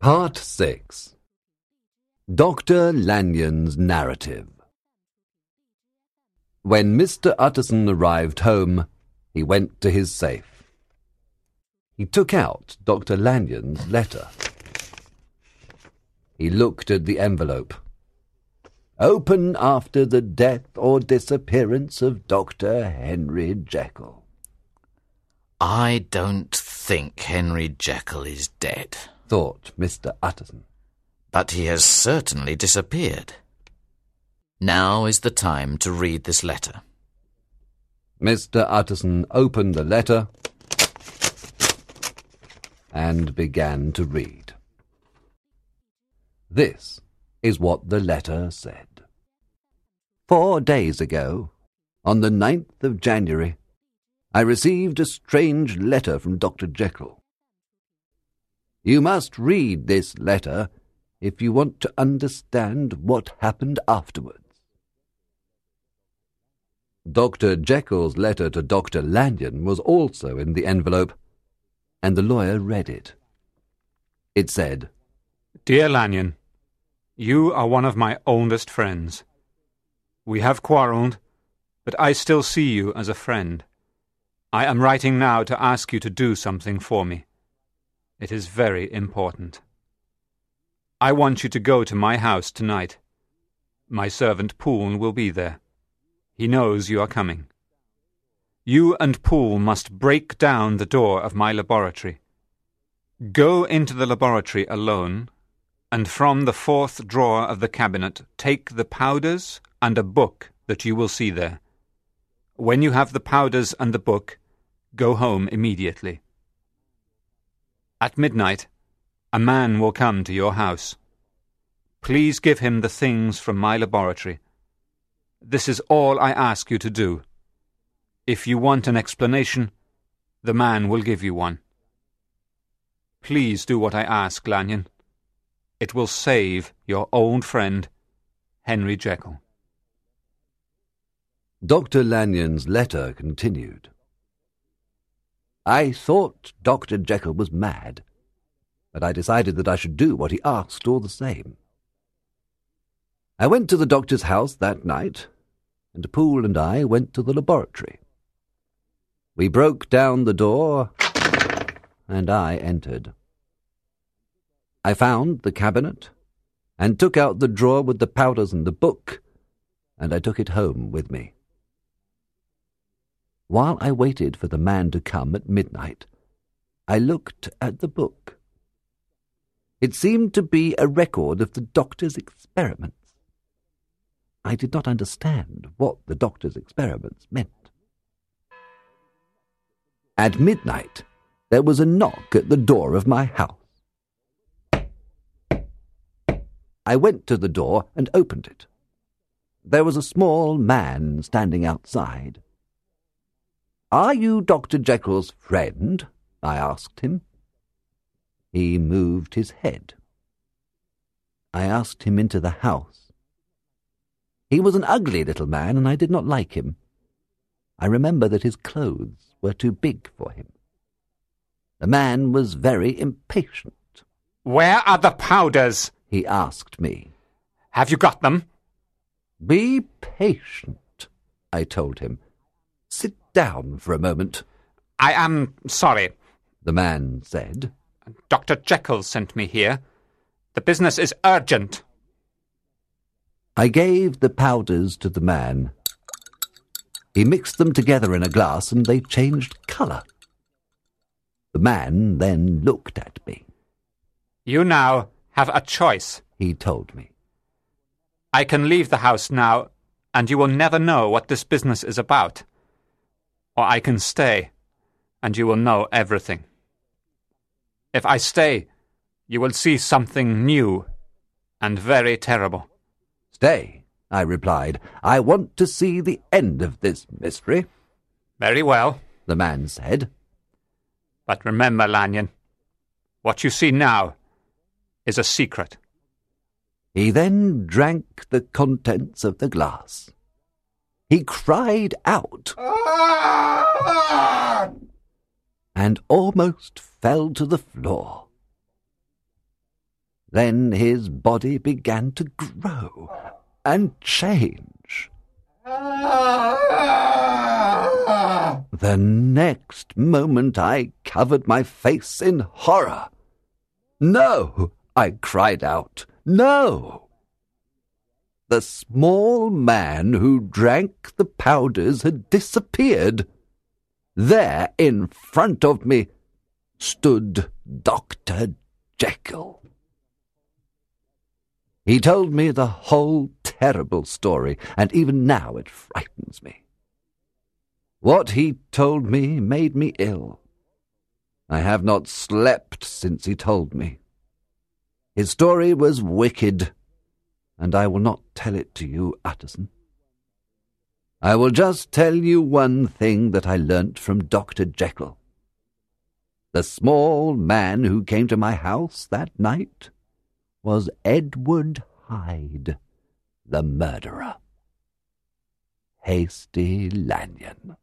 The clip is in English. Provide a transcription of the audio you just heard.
Part 6 Dr. Lanyon's Narrative When Mr. Utterson arrived home, he went to his safe. He took out Dr. Lanyon's letter. He looked at the envelope. Open after the death or disappearance of Dr. Henry Jekyll. I don't think Henry Jekyll is dead, thought Mr. Utterson. but he has certainly disappeared. Now is the time to read this letter. Mr. Utterson opened the letter and began to read. This is what the letter said. Four days ago, on the ninth of January, I received a strange letter from Dr. Jekyll. You must read this letter if you want to understand what happened afterwards. Dr. Jekyll's letter to Dr. Lanyon was also in the envelope, and the lawyer read it. It said, Dear Lanyon, you are one of my oldest friends. We have quarrelled, but I still see you as a friend. I am writing now to ask you to do something for me. It is very important. I want you to go to my house tonight. My servant Poole will be there. He knows you are coming. You and Poole must break down the door of my laboratory. Go into the laboratory alone, and from the fourth drawer of the cabinet take the powders and a book that you will see there. When you have the powders and the book, go home immediately. At midnight, a man will come to your house. Please give him the things from my laboratory. This is all I ask you to do. If you want an explanation, the man will give you one. Please do what I ask, Lanyon. It will save your old friend, Henry Jekyll. Dr. Lanyon's letter continued. I thought Dr. Jekyll was mad, but I decided that I should do what he asked all the same. I went to the doctor's house that night, and Poole and I went to the laboratory. We broke down the door, and I entered. I found the cabinet, and took out the drawer with the powders and the book, and I took it home with me. While I waited for the man to come at midnight, I looked at the book. It seemed to be a record of the doctor's experiments. I did not understand what the doctor's experiments meant. At midnight, there was a knock at the door of my house. I went to the door and opened it. There was a small man standing outside. Are you Dr. Jekyll's friend? I asked him. He moved his head. I asked him into the house. He was an ugly little man, and I did not like him. I remember that his clothes were too big for him. The man was very impatient. Where are the powders? He asked me. Have you got them? Be patient, I told him. Down for a moment, I am sorry. the man said. Dr. Jekyll sent me here. The business is urgent. I gave the powders to the man. He mixed them together in a glass and they changed colour. The man then looked at me. You now have a choice. He told me. I can leave the house now, and you will never know what this business is about. Or I can stay, and you will know everything. If I stay, you will see something new and very terrible. Stay, I replied. I want to see the end of this mystery, Very well, the man said. but remember, Lanyon, what you see now is a secret. He then drank the contents of the glass. He cried out ah! and almost fell to the floor. Then his body began to grow and change. Ah! The next moment I covered my face in horror. No, I cried out, no! The small man who drank the powders had disappeared. There, in front of me, stood Dr. Jekyll. He told me the whole terrible story, and even now it frightens me. What he told me made me ill. I have not slept since he told me. His story was wicked, and I will not tell it to you, Utterson. I will just tell you one thing that I learnt from Dr. Jekyll. The small man who came to my house that night was Edward Hyde, the murderer. Hastie Lanyon.